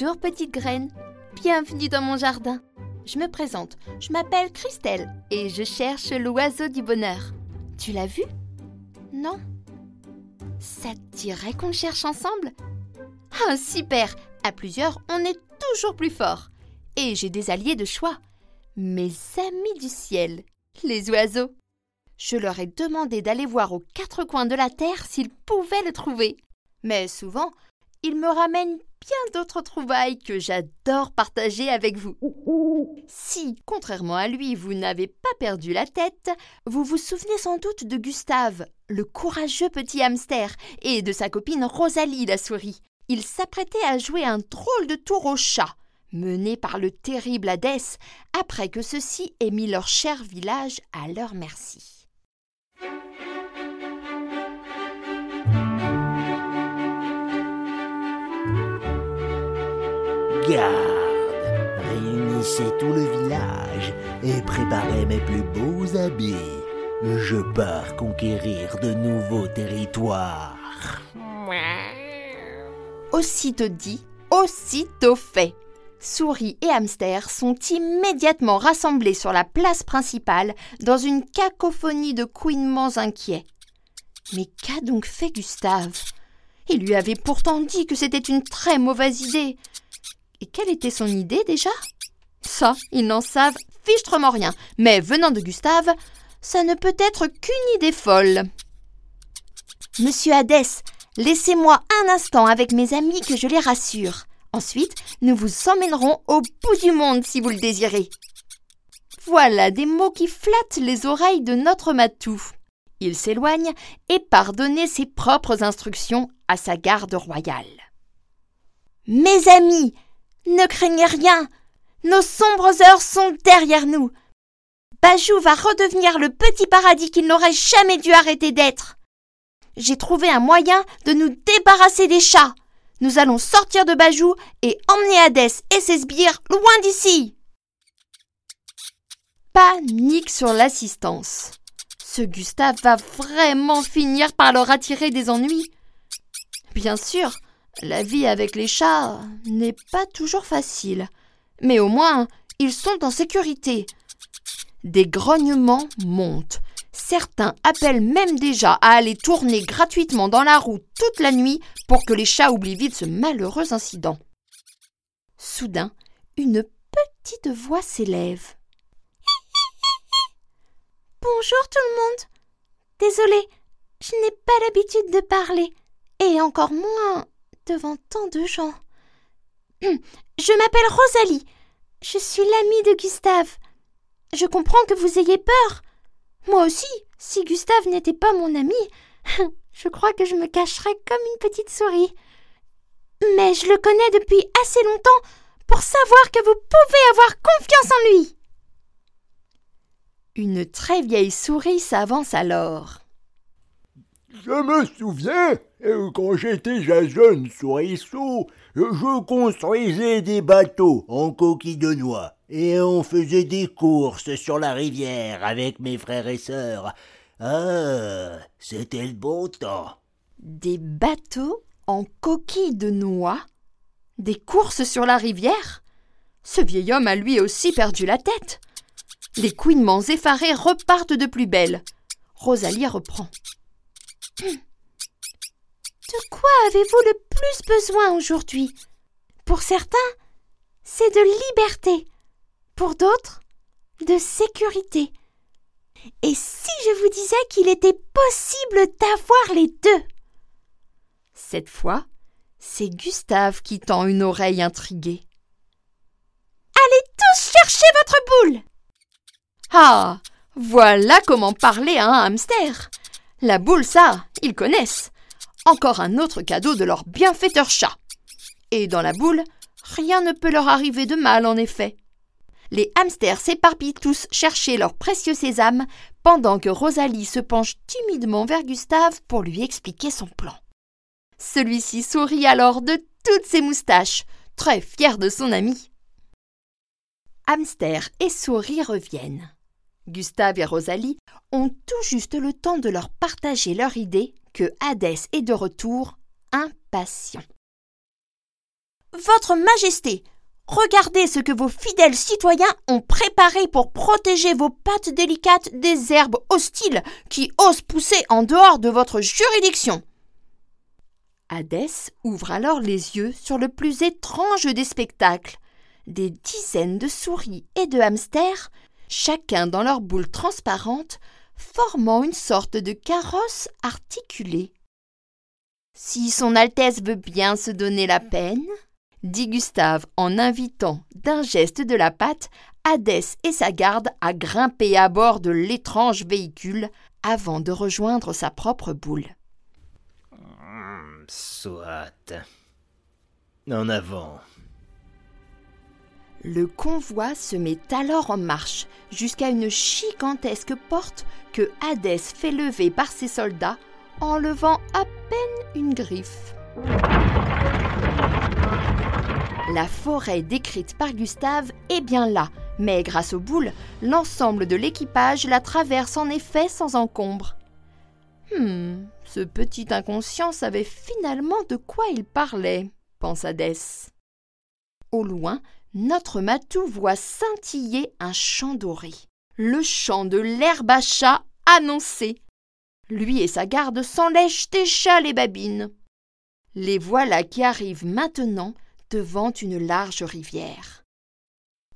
Bonjour petite graine, bienvenue dans mon jardin. Je me présente, je m'appelle Christelle et je cherche l'oiseau du bonheur. Tu l'as vu? Non? Ça te dirait qu'on le cherche ensemble? Ah super À plusieurs, on est toujours plus fort. Et j'ai des alliés de choix. Mes amis du ciel, les oiseaux. Je leur ai demandé d'aller voir aux quatre coins de la terre s'ils pouvaient le trouver. Mais souvent, ils me ramènent bien d'autres trouvailles que j'adore partager avec vous. Si, contrairement à lui, vous n'avez pas perdu la tête, vous vous souvenez sans doute de Gustave, le courageux petit hamster, et de sa copine Rosalie la souris. Ils s'apprêtaient à jouer un drôle de tour au chat, mené par le terrible Hadès, après que ceux-ci aient mis leur cher village à leur merci. Garde, réunissez tout le village et préparez mes plus beaux habits. Je pars conquérir de nouveaux territoires. Aussitôt dit, aussitôt fait. Souris et hamster sont immédiatement rassemblés sur la place principale dans une cacophonie de couinements inquiets. Mais qu'a donc fait Gustave? Il lui avait pourtant dit que c'était une très mauvaise idée. Et quelle était son idée déjà? Ça, ils n'en savent fichtrement rien. Mais venant de Gustave, ça ne peut être qu'une idée folle. Monsieur Hadès, laissez-moi un instant avec mes amis que je les rassure. Ensuite, nous vous emmènerons au bout du monde si vous le désirez. Voilà des mots qui flattent les oreilles de notre matou. Il s'éloigne et part donner ses propres instructions à sa garde royale. Mes amis, ne craignez rien. Nos sombres heures sont derrière nous. Bajou va redevenir le petit paradis qu'il n'aurait jamais dû arrêter d'être. J'ai trouvé un moyen de nous débarrasser des chats. Nous allons sortir de Bajou et emmener Hadès et ses sbires loin d'ici. Panique sur l'assistance. Ce Gustave va vraiment finir par leur attirer des ennuis. Bien sûr, la vie avec les chats n'est pas toujours facile, mais au moins ils sont en sécurité. Des grognements montent. Certains appellent même déjà à aller tourner gratuitement dans la roue toute la nuit pour que les chats oublient vite ce malheureux incident. Soudain, une petite voix s'élève. Bonjour tout le monde. Désolée, je n'ai pas l'habitude de parler, et encore moins devant tant de gens. Je m'appelle Rosalie. Je suis l'amie de Gustave. Je comprends que vous ayez peur. Moi aussi, si Gustave n'était pas mon ami, je crois que je me cacherais comme une petite souris. Mais je le connais depuis assez longtemps pour savoir que vous pouvez avoir confiance en lui. Une très vieille souris s'avance alors. Je me souviens, quand j'étais jeune souriceau, je construisais des bateaux en coquilles de noix et on faisait des courses sur la rivière avec mes frères et sœurs. Ah, c'était le bon temps. Des bateaux en coquilles de noix? Des courses sur la rivière? Ce vieil homme a lui aussi perdu la tête. Les couinements effarés repartent de plus belle. Rosalie reprend. De quoi avez-vous le plus besoin aujourd'hui? Pour certains, c'est de liberté. Pour d'autres, de sécurité. Et si je vous disais qu'il était possible d'avoir les deux? Cette fois, c'est Gustave qui tend une oreille intriguée. Allez tous chercher votre boule Ah Voilà comment parler à un hamster la boule, ça, ils connaissent. Encore un autre cadeau de leur bienfaiteur chat. Et dans la boule, rien ne peut leur arriver de mal, en effet. Les hamsters s'éparpillent tous chercher leur précieux sésame, pendant que Rosalie se penche timidement vers Gustave pour lui expliquer son plan. Celui-ci sourit alors de toutes ses moustaches, très fier de son ami. Hamster et souris reviennent. Gustave et Rosalie ont tout juste le temps de leur partager leur idée que Hadès est de retour, impatient. Votre Majesté, regardez ce que vos fidèles citoyens ont préparé pour protéger vos pattes délicates des herbes hostiles qui osent pousser en dehors de votre juridiction. Hadès ouvre alors les yeux sur le plus étrange des spectacles. Des dizaines de souris et de hamsters, chacun dans leur boule transparente, formant une sorte de carrosse articulée. Si son Altesse veut bien se donner la peine, dit Gustave en invitant d'un geste de la patte Hadès et sa garde à grimper à bord de l'étrange véhicule avant de rejoindre sa propre boule. Soit. En avant. Le convoi se met alors en marche jusqu'à une gigantesque porte que Hadès fait lever par ses soldats en levant à peine une griffe. La forêt décrite par Gustave est bien là, mais grâce aux boules, l'ensemble de l'équipage la traverse en effet sans encombre. Hmm, ce petit inconscient savait finalement de quoi il parlait, pensa Hadès. Au loin, notre matou voit scintiller un champ doré, le champ de l'herbe à chat annoncé. Lui et sa garde s'enlèchent déjà les babines. Les voilà qui arrivent maintenant devant une large rivière.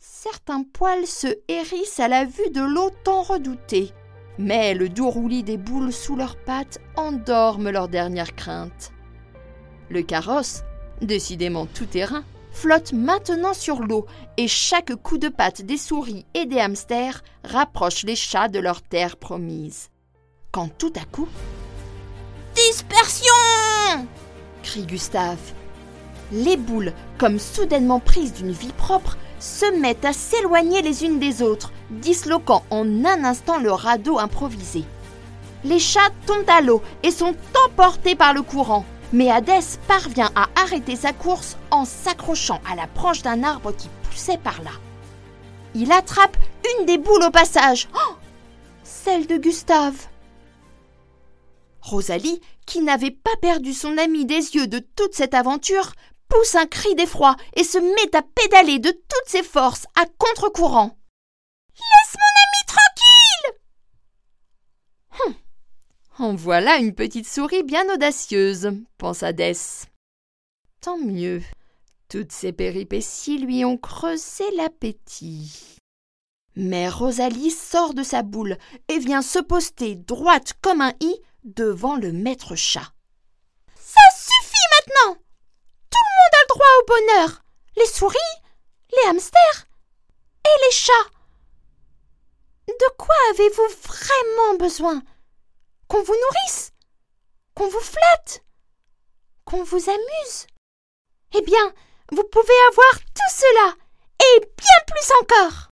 Certains poils se hérissent à la vue de l'eau tant redoutée, mais le doux roulis des boules sous leurs pattes endorment leurs dernières craintes. Le carrosse, décidément tout terrain, flotte maintenant sur l'eau et chaque coup de patte des souris et des hamsters rapproche les chats de leur terre promise. Quand tout à coup. Dispersion crie Gustave. Les boules, comme soudainement prises d'une vie propre, se mettent à s'éloigner les unes des autres, disloquant en un instant le radeau improvisé. Les chats tombent à l'eau et sont emportés par le courant, mais Hadès parvient à arrêter sa course en s'accrochant à la branche d'un arbre qui poussait par là. Il attrape une des boules au passage. Oh Celle de Gustave. Rosalie, qui n'avait pas perdu son ami des yeux de toute cette aventure, pousse un cri d'effroi et se met à pédaler de toutes ses forces à contre-courant. Laisse mon ami tranquille hum. En voilà une petite souris bien audacieuse, pensa Dess. Tant mieux. Toutes ces péripéties lui ont creusé l'appétit. Mais Rosalie sort de sa boule et vient se poster droite comme un i devant le maître chat. Ça suffit maintenant Tout le monde a le droit au bonheur Les souris, les hamsters et les chats. De quoi avez-vous vraiment besoin? Qu'on vous nourrisse Qu'on vous flatte Qu'on vous amuse Eh bien, vous pouvez avoir tout cela et bien plus encore.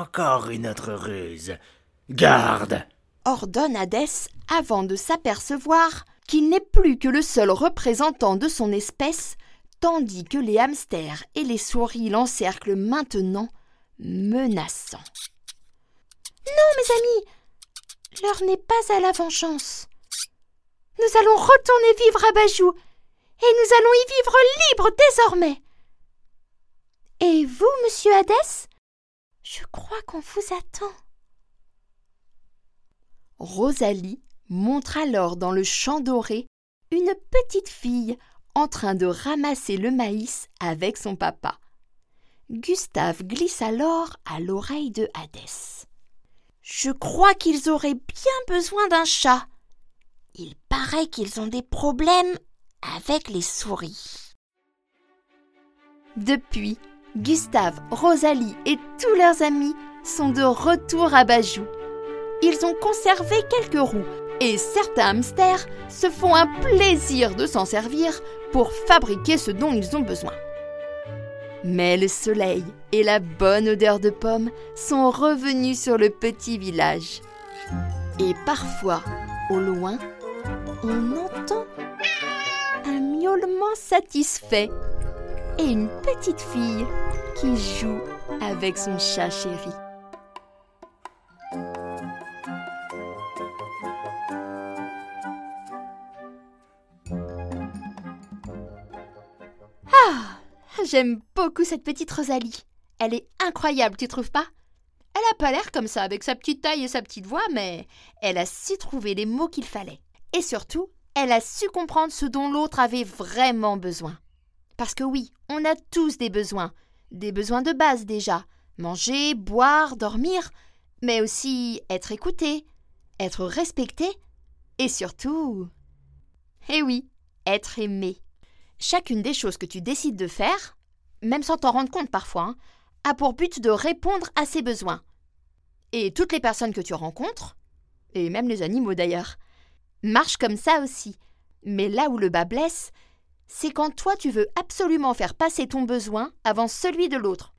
Encore une autre ruse. Garde ordonne Hadès avant de s'apercevoir qu'il n'est plus que le seul représentant de son espèce, tandis que les hamsters et les souris l'encerclent maintenant, menaçant. Non, mes amis, l'heure n'est pas à la vengeance. Nous allons retourner vivre à Bajou, et nous allons y vivre libres désormais. Et vous, monsieur Hadès Je crois qu'on vous attend. Rosalie montre alors dans le champ doré une petite fille en train de ramasser le maïs avec son papa. Gustave glisse alors à l'oreille de Hadès. Je crois qu'ils auraient bien besoin d'un chat. Il paraît qu'ils ont des problèmes avec les souris. Depuis, Gustave, Rosalie et tous leurs amis sont de retour à Bajou ils ont conservé quelques roues et certains hamsters se font un plaisir de s'en servir pour fabriquer ce dont ils ont besoin. Mais le soleil et la bonne odeur de pommes sont revenus sur le petit village. Et parfois, au loin, on entend un miaulement satisfait et une petite fille qui joue avec son chat chéri. J'aime beaucoup cette petite Rosalie. Elle est incroyable, tu trouves pas? Elle a pas l'air comme ça avec sa petite taille et sa petite voix, mais elle a su trouver les mots qu'il fallait. Et surtout, elle a su comprendre ce dont l'autre avait vraiment besoin. Parce que oui, on a tous des besoins, des besoins de base déjà, manger, boire, dormir, mais aussi être écouté, être respecté et surtout... Eh oui, être aimé. Chacune des choses que tu décides de faire, même sans t'en rendre compte parfois, hein, a pour but de répondre à ces besoins. Et toutes les personnes que tu rencontres, et même les animaux d'ailleurs, marchent comme ça aussi. Mais là où le bas blesse, c'est quand toi tu veux absolument faire passer ton besoin avant celui de l'autre.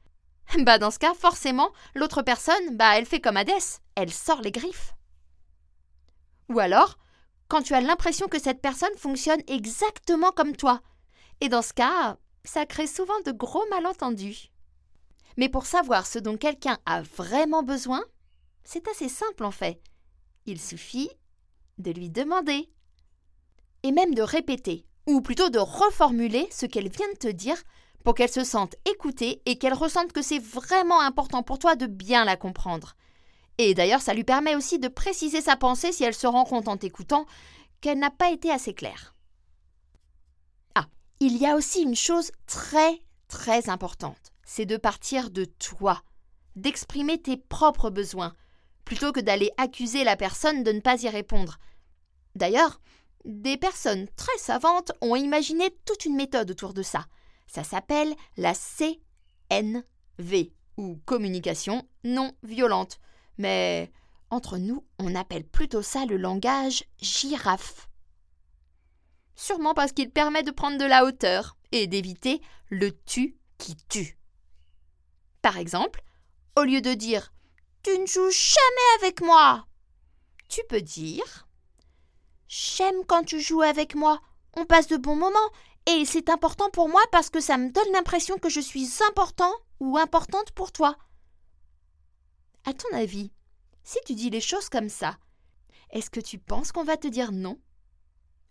Bah dans ce cas, forcément, l'autre personne, bah elle fait comme Hadès, elle sort les griffes. Ou alors, quand tu as l'impression que cette personne fonctionne exactement comme toi. Et dans ce cas, ça crée souvent de gros malentendus. Mais pour savoir ce dont quelqu'un a vraiment besoin, c'est assez simple en fait. Il suffit de lui demander. Et même de répéter, ou plutôt de reformuler ce qu'elle vient de te dire pour qu'elle se sente écoutée et qu'elle ressente que c'est vraiment important pour toi de bien la comprendre. Et d'ailleurs, ça lui permet aussi de préciser sa pensée si elle se rend compte en t'écoutant qu'elle n'a pas été assez claire. Il y a aussi une chose très, très importante, c'est de partir de toi, d'exprimer tes propres besoins, plutôt que d'aller accuser la personne de ne pas y répondre. D'ailleurs, des personnes très savantes ont imaginé toute une méthode autour de ça. Ça s'appelle la CNV, ou communication non violente. Mais entre nous, on appelle plutôt ça le langage girafe. Sûrement parce qu'il permet de prendre de la hauteur et d'éviter le tu qui tue. Par exemple, au lieu de dire Tu ne joues jamais avec moi, tu peux dire J'aime quand tu joues avec moi. On passe de bons moments et c'est important pour moi parce que ça me donne l'impression que je suis important ou importante pour toi. À ton avis, si tu dis les choses comme ça, est-ce que tu penses qu'on va te dire non?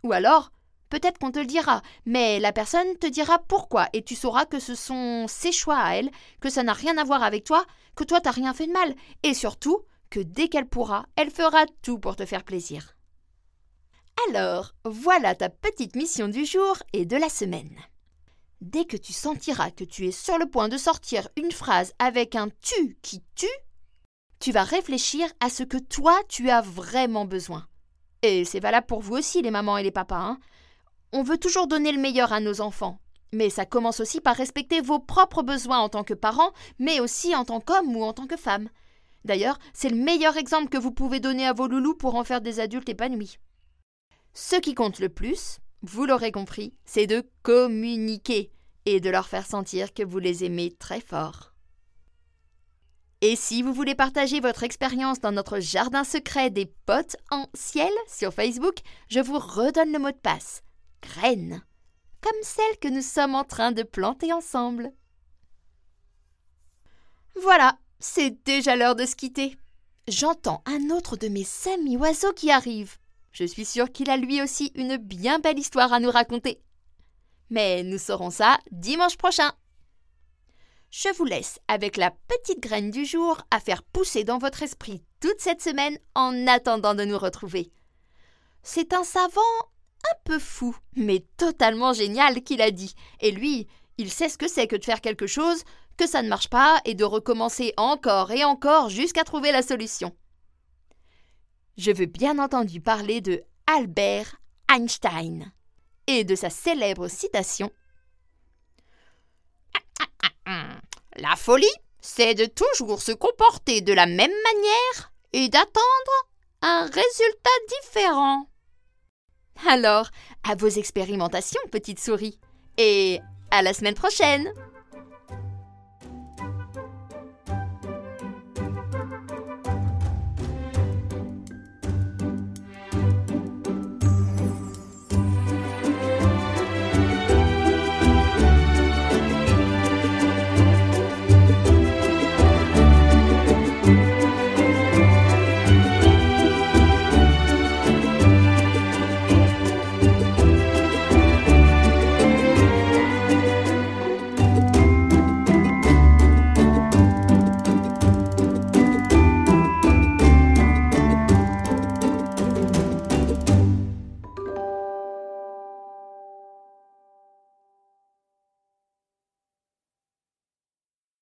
Ou alors, peut-être qu'on te le dira, mais la personne te dira pourquoi et tu sauras que ce sont ses choix à elle, que ça n'a rien à voir avec toi, que toi t'as rien fait de mal, et surtout que dès qu'elle pourra, elle fera tout pour te faire plaisir. Alors, voilà ta petite mission du jour et de la semaine. Dès que tu sentiras que tu es sur le point de sortir une phrase avec un tu qui tue, tu vas réfléchir à ce que toi tu as vraiment besoin. Et c'est valable pour vous aussi, les mamans et les papas. Hein. On veut toujours donner le meilleur à nos enfants. Mais ça commence aussi par respecter vos propres besoins en tant que parents, mais aussi en tant qu'homme ou en tant que femme. D'ailleurs, c'est le meilleur exemple que vous pouvez donner à vos loulous pour en faire des adultes épanouis. Ce qui compte le plus, vous l'aurez compris, c'est de communiquer et de leur faire sentir que vous les aimez très fort. Et si vous voulez partager votre expérience dans notre jardin secret des potes en ciel sur Facebook, je vous redonne le mot de passe. Graines. Comme celle que nous sommes en train de planter ensemble. Voilà, c'est déjà l'heure de se quitter. J'entends un autre de mes amis oiseaux qui arrive. Je suis sûre qu'il a lui aussi une bien belle histoire à nous raconter. Mais nous saurons ça dimanche prochain. Je vous laisse avec la petite graine du jour à faire pousser dans votre esprit toute cette semaine en attendant de nous retrouver. C'est un savant un peu fou, mais totalement génial qu'il a dit. Et lui, il sait ce que c'est que de faire quelque chose, que ça ne marche pas et de recommencer encore et encore jusqu'à trouver la solution je veux bien entendu parler de Albert Einstein et de sa célèbre citation La folie, c'est de toujours se comporter de la même manière et d'attendre un résultat différent. Alors, à vos expérimentations, petite souris, et à la semaine prochaine